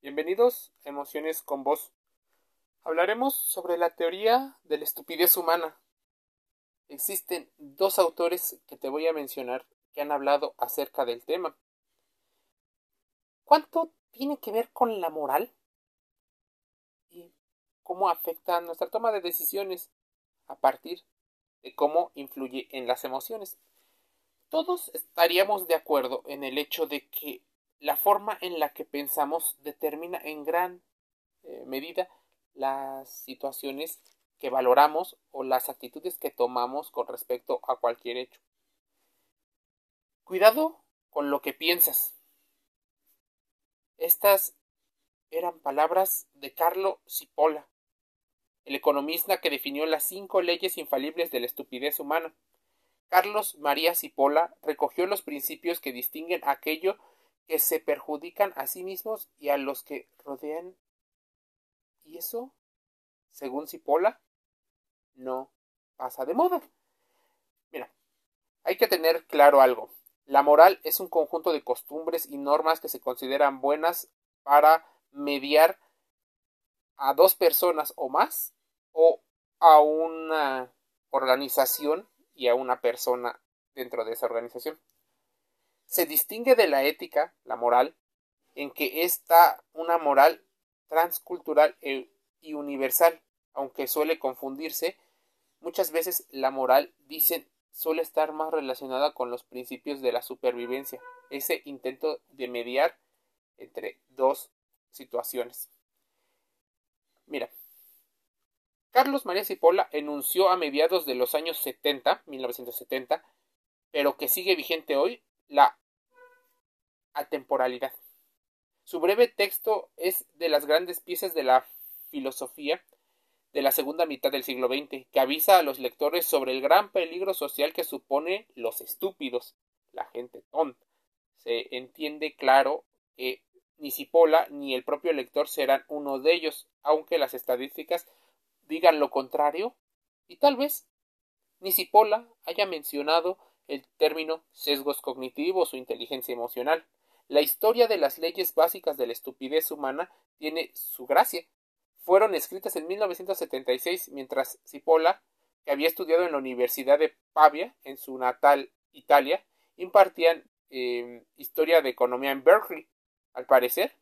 Bienvenidos a Emociones con Voz. Hablaremos sobre la teoría de la estupidez humana. Existen dos autores que te voy a mencionar que han hablado acerca del tema. ¿Cuánto tiene que ver con la moral? ¿Y cómo afecta nuestra toma de decisiones a partir de cómo influye en las emociones? Todos estaríamos de acuerdo en el hecho de que la forma en la que pensamos determina en gran eh, medida las situaciones que valoramos o las actitudes que tomamos con respecto a cualquier hecho. Cuidado con lo que piensas. Estas eran palabras de Carlo Cipolla, el economista que definió las cinco leyes infalibles de la estupidez humana. Carlos María Cipolla recogió los principios que distinguen aquello que se perjudican a sí mismos y a los que rodean. Y eso, según Cipolla, no pasa de moda. Mira, hay que tener claro algo. La moral es un conjunto de costumbres y normas que se consideran buenas para mediar a dos personas o más o a una organización y a una persona dentro de esa organización se distingue de la ética, la moral, en que está una moral transcultural e, y universal, aunque suele confundirse, muchas veces la moral, dicen, suele estar más relacionada con los principios de la supervivencia, ese intento de mediar entre dos situaciones. Mira, Carlos María Cipolla enunció a mediados de los años 70, 1970, pero que sigue vigente hoy, la atemporalidad. Su breve texto es de las grandes piezas de la filosofía de la segunda mitad del siglo XX, que avisa a los lectores sobre el gran peligro social que supone los estúpidos, la gente tonta. Se entiende claro que ni Cipolla ni el propio lector serán uno de ellos, aunque las estadísticas digan lo contrario, y tal vez ni Cipolla haya mencionado el término sesgos cognitivos o inteligencia emocional. La historia de las leyes básicas de la estupidez humana tiene su gracia. Fueron escritas en 1976 mientras Cipolla, que había estudiado en la Universidad de Pavia, en su natal Italia, impartían em, historia de economía en Berkeley. Al parecer,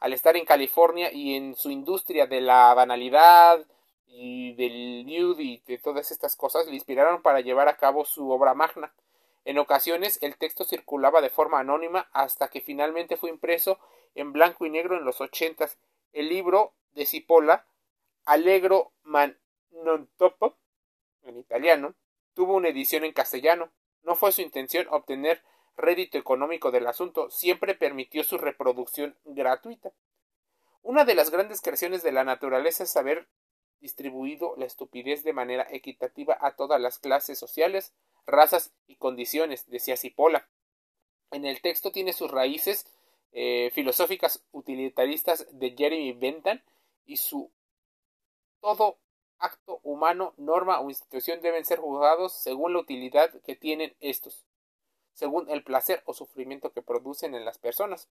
al estar en California y en su industria de la banalidad y del nude y de todas estas cosas, le inspiraron para llevar a cabo su obra magna. En ocasiones el texto circulaba de forma anónima hasta que finalmente fue impreso en blanco y negro en los ochentas. El libro de Cipolla, Allegro man non topo, en italiano, tuvo una edición en castellano. No fue su intención obtener rédito económico del asunto, siempre permitió su reproducción gratuita. Una de las grandes creaciones de la naturaleza es haber distribuido la estupidez de manera equitativa a todas las clases sociales, razas y condiciones, decía Cipolla. En el texto tiene sus raíces eh, filosóficas utilitaristas de Jeremy Bentham y su todo acto humano, norma o institución deben ser juzgados según la utilidad que tienen estos, según el placer o sufrimiento que producen en las personas,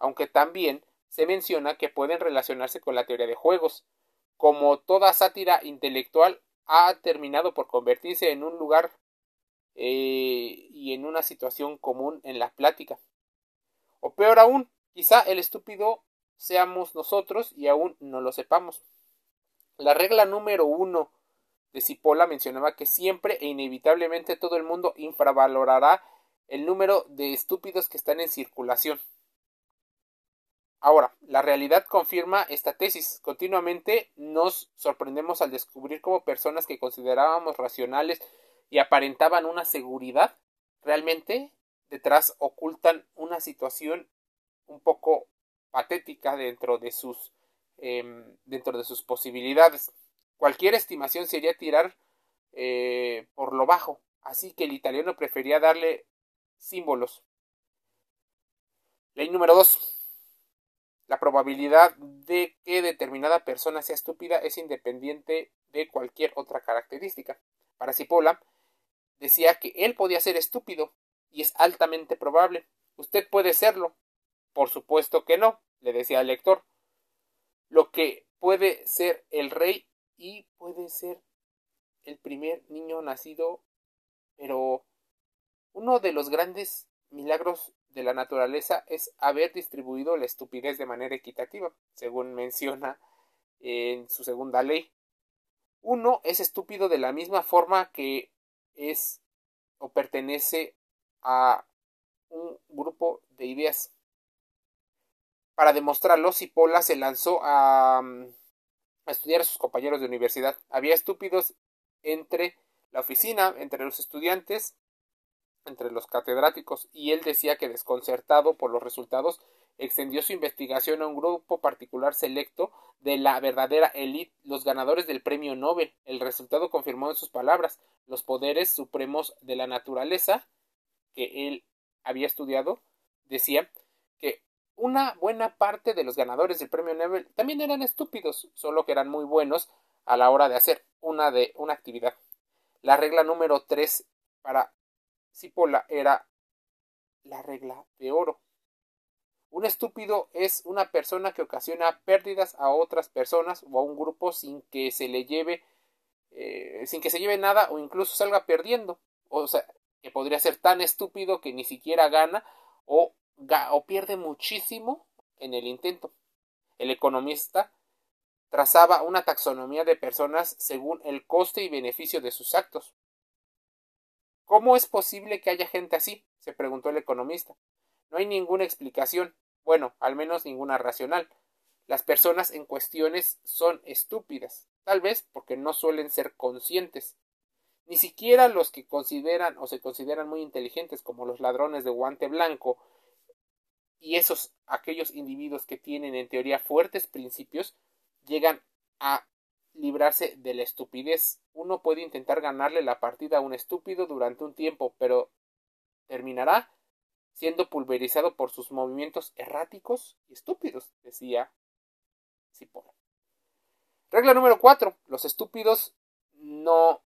aunque también se menciona que pueden relacionarse con la teoría de juegos, como toda sátira intelectual ha terminado por convertirse en un lugar eh, y en una situación común en la plática. O peor aún, quizá el estúpido seamos nosotros y aún no lo sepamos. La regla número uno de Cipolla mencionaba que siempre e inevitablemente todo el mundo infravalorará el número de estúpidos que están en circulación. Ahora, la realidad confirma esta tesis. Continuamente nos sorprendemos al descubrir cómo personas que considerábamos racionales y aparentaban una seguridad, realmente detrás ocultan una situación un poco patética dentro de sus em, dentro de sus posibilidades. Cualquier estimación sería tirar eh, por lo bajo, así que el italiano prefería darle símbolos. Ley número 2. La probabilidad de que determinada persona sea estúpida es independiente de cualquier otra característica. Para Cipolla, decía que él podía ser estúpido, y es altamente probable. Usted puede serlo, Por supuesto que no, le decía al lector. Lo que puede ser el rey y puede ser el primer niño nacido, pero uno de los grandes milagros de la naturaleza es haber distribuido la estupidez de manera equitativa, según menciona en su segunda ley. Uno es estúpido de la misma forma que es o pertenece a un grupo de ideas. Para demostrarlo, Cipolla se lanzó a, a estudiar a sus compañeros de universidad. Había estúpidos entre la oficina, entre los estudiantes, entre los catedráticos, y él decía que desconcertado por los resultados, extendió su investigación a un grupo particular selecto de la verdadera élite, los ganadores del premio Nobel. El resultado confirmó en sus palabras los poderes supremos de la naturaleza que él había estudiado, decía que una buena parte de los ganadores del premio Nobel también eran estúpidos, solo que eran muy buenos a la hora de hacer una de una actividad. La regla número 3 para Cipolla era la regla de oro. Un estúpido es una persona que ocasiona pérdidas a otras personas o a un grupo sin que se le lleve eh, sin que se lleve nada o incluso salga perdiendo. O sea, que podría ser tan estúpido que ni siquiera gana o, o pierde muchísimo en el intento. El economista trazaba una taxonomía de personas según el coste y beneficio de sus actos. ¿Cómo es posible que haya gente así? se preguntó el economista. No hay ninguna explicación, bueno, al menos ninguna racional. Las personas en cuestiones son estúpidas, tal vez porque no suelen ser conscientes. Ni siquiera los que consideran o se consideran muy inteligentes como los ladrones de guante blanco y esos aquellos individuos que tienen en teoría fuertes principios llegan a librarse de la estupidez. Uno puede intentar ganarle la partida a un estúpido durante un tiempo, pero terminará siendo pulverizado por sus movimientos erráticos y estúpidos, decía Cipolla. Regla número 4. Los estúpidos no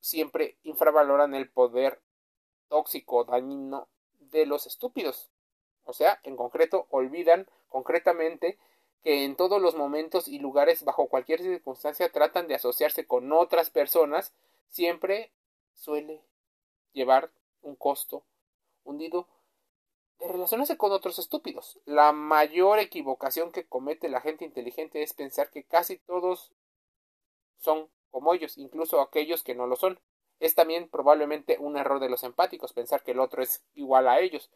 siempre infravaloran el poder tóxico dañino de los estúpidos. O sea, en concreto, olvidan concretamente que en todos los momentos y lugares, bajo cualquier circunstancia, tratan de asociarse con otras personas, siempre suele llevar un costo hundido de relacionarse con otros estúpidos. La mayor equivocación que comete la gente inteligente es pensar que casi todos son como ellos, incluso aquellos que no lo son. Es también probablemente un error de los empáticos pensar que el otro es igual a ellos.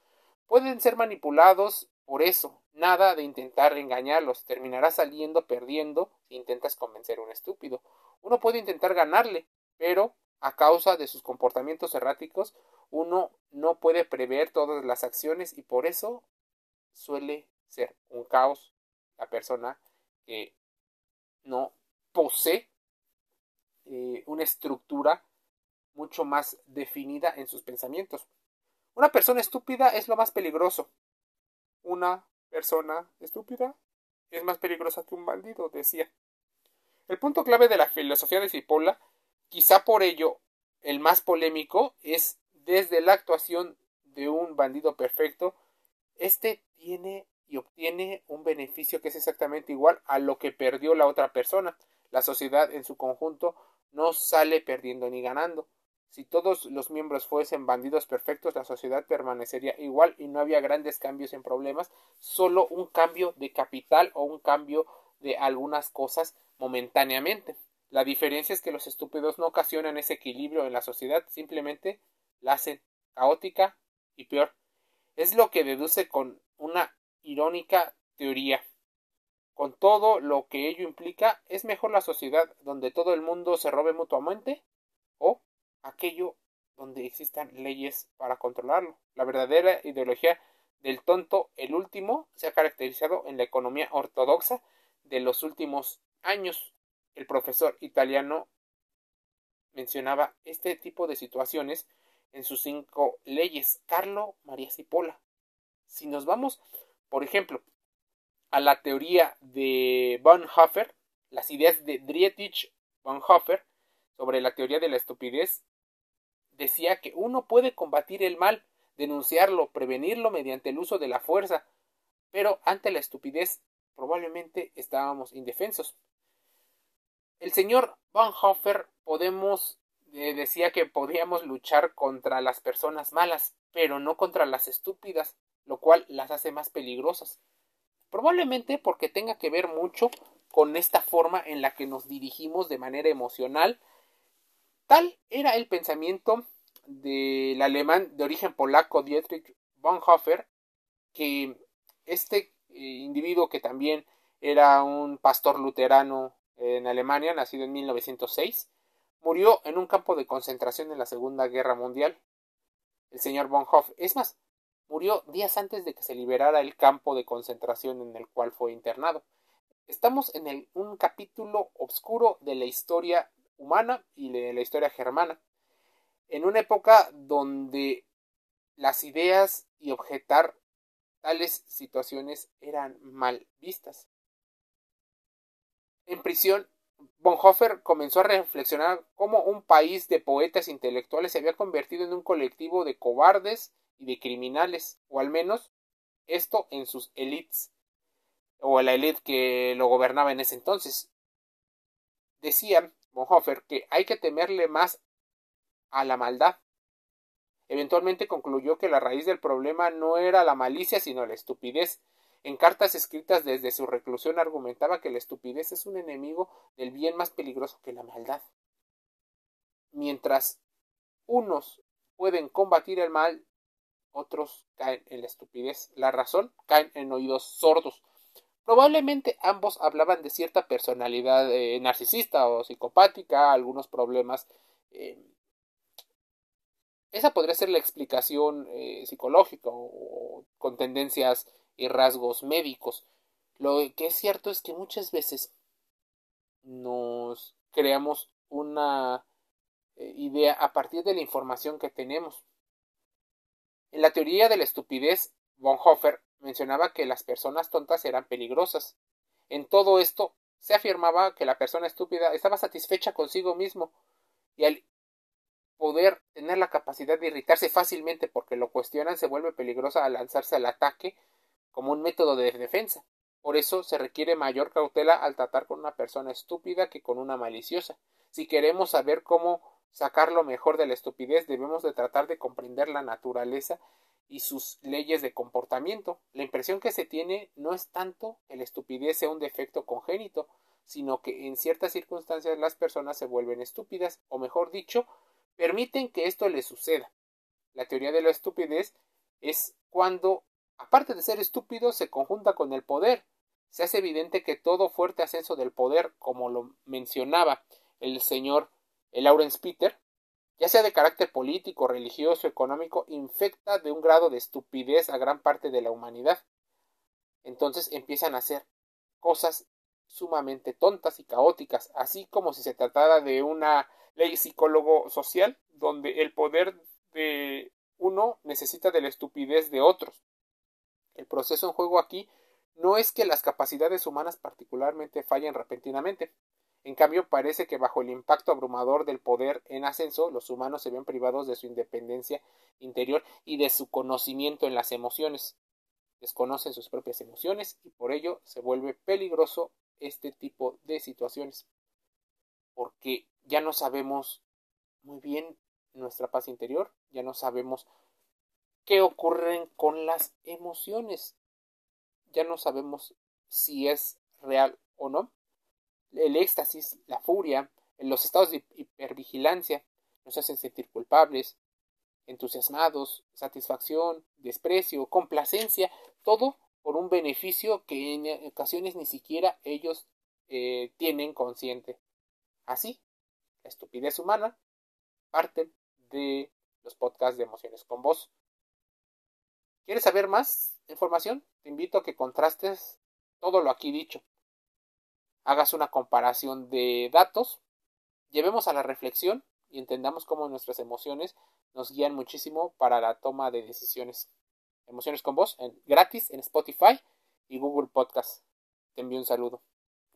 Pueden ser manipulados por eso, nada de intentar engañarlos, terminará saliendo perdiendo si intentas convencer a un estúpido. Uno puede intentar ganarle, pero a causa de sus comportamientos erráticos, uno no puede prever todas las acciones y por eso suele ser un caos la persona que no posee eh, una estructura mucho más definida en sus pensamientos. Una persona estúpida es lo más peligroso. Una persona estúpida es más peligrosa que un bandido, decía. El punto clave de la filosofía de Cipolla, quizá por ello el más polémico, es desde la actuación de un bandido perfecto, este tiene y obtiene un beneficio que es exactamente igual a lo que perdió la otra persona. La sociedad en su conjunto no sale perdiendo ni ganando. Si todos los miembros fuesen bandidos perfectos, la sociedad permanecería igual y no había grandes cambios en problemas, solo un cambio de capital o un cambio de algunas cosas momentáneamente. La diferencia es que los estúpidos no ocasionan ese equilibrio en la sociedad, simplemente la hacen caótica y peor. Es lo que deduce con una irónica teoría. Con todo lo que ello implica, ¿es mejor la sociedad donde todo el mundo se robe mutuamente? ¿O aquello donde existan leyes para controlarlo. La verdadera ideología del tonto, el último, se ha caracterizado en la economía ortodoxa de los últimos años. El profesor italiano mencionaba este tipo de situaciones en sus cinco leyes. Carlo María Cipolla. Si nos vamos, por ejemplo, a la teoría de Bonhoeffer, las ideas de Dietrich Bonhoeffer sobre la teoría de la estupidez decía que uno puede combatir el mal, denunciarlo, prevenirlo mediante el uso de la fuerza, pero ante la estupidez probablemente estábamos indefensos. El señor Bonhoeffer podemos eh, decía que podíamos luchar contra las personas malas, pero no contra las estúpidas, lo cual las hace más peligrosas. Probablemente porque tenga que ver mucho con esta forma en la que nos dirigimos de manera emocional. Tal era el pensamiento del alemán de origen polaco Dietrich Bonhoeffer, que este eh, individuo que también era un pastor luterano en Alemania, nacido en 1906, murió en un campo de concentración en la Segunda Guerra Mundial. El señor Bonhoeffer, es más, murió días antes de que se liberara el campo de concentración en el cual fue internado. Estamos en un capítulo oscuro de la historia humana y de la historia germana, en una época donde las ideas y objetar tales situaciones eran mal vistas. En prisión, Bonhoeffer comenzó a reflexionar cómo un país de poetas intelectuales se había convertido en un colectivo de cobardes y de criminales, o al menos esto en sus élites, o la élite que lo gobernaba en ese entonces. Decía Bonhoeffer que hay que temerle más a la maldad. Eventualmente concluyó que la raíz del problema no era la malicia sino la estupidez. En cartas escritas desde su reclusión argumentaba que la estupidez es un enemigo del bien más peligroso que la maldad. Mientras unos pueden combatir el mal, otros caen en la estupidez. La razón caen en oídos sordos. Probablemente ambos hablaban de cierta personalidad eh, narcisista o psicopática, algunos problemas eh, esa podría ser la explicación eh, psicológica o con tendencias y rasgos médicos. Lo que es cierto es que muchas veces nos creamos una idea a partir de la información que tenemos. En la teoría de la estupidez, Bonhoeffer mencionaba que las personas tontas eran peligrosas. En todo esto se afirmaba que la persona estúpida estaba satisfecha consigo mismo y al poder tener la capacidad de irritarse fácilmente porque lo cuestionan se vuelve peligrosa al lanzarse al ataque como un método de defensa. Por eso se requiere mayor cautela al tratar con una persona estúpida que con una maliciosa. Si queremos saber cómo sacar lo mejor de la estupidez, debemos de tratar de comprender la naturaleza y sus leyes de comportamiento. La impresión que se tiene no es tanto que la estupidez sea un defecto congénito, sino que en ciertas circunstancias las personas se vuelven estúpidas, o mejor dicho, permiten que esto le suceda. La teoría de la estupidez es cuando, aparte de ser estúpido, se conjunta con el poder. Se hace evidente que todo fuerte ascenso del poder, como lo mencionaba el señor Lawrence Peter, ya sea de carácter político, religioso, económico, infecta de un grado de estupidez a gran parte de la humanidad. Entonces empiezan a hacer cosas sumamente tontas y caóticas, así como si se tratara de una ley psicólogo social, donde el poder de uno necesita de la estupidez de otros. El proceso en juego aquí no es que las capacidades humanas particularmente fallen repentinamente. En cambio, parece que bajo el impacto abrumador del poder en ascenso, los humanos se ven privados de su independencia interior y de su conocimiento en las emociones. Desconocen sus propias emociones y por ello se vuelve peligroso este tipo de situaciones. Porque ya no sabemos muy bien nuestra paz interior, ya no sabemos qué ocurren con las emociones, ya no sabemos si es real o no. El éxtasis, la furia, los estados de hipervigilancia nos hacen sentir culpables, entusiasmados, satisfacción, desprecio, complacencia, todo por un beneficio que en ocasiones ni siquiera ellos eh, tienen consciente. Así, la estupidez humana, parte de los podcasts de emociones con vos. ¿Quieres saber más información? Te invito a que contrastes todo lo aquí dicho. Hagas una comparación de datos, llevemos a la reflexión y entendamos cómo nuestras emociones nos guían muchísimo para la toma de decisiones. Emociones con vos, en, gratis en Spotify y Google Podcast. Te envío un saludo.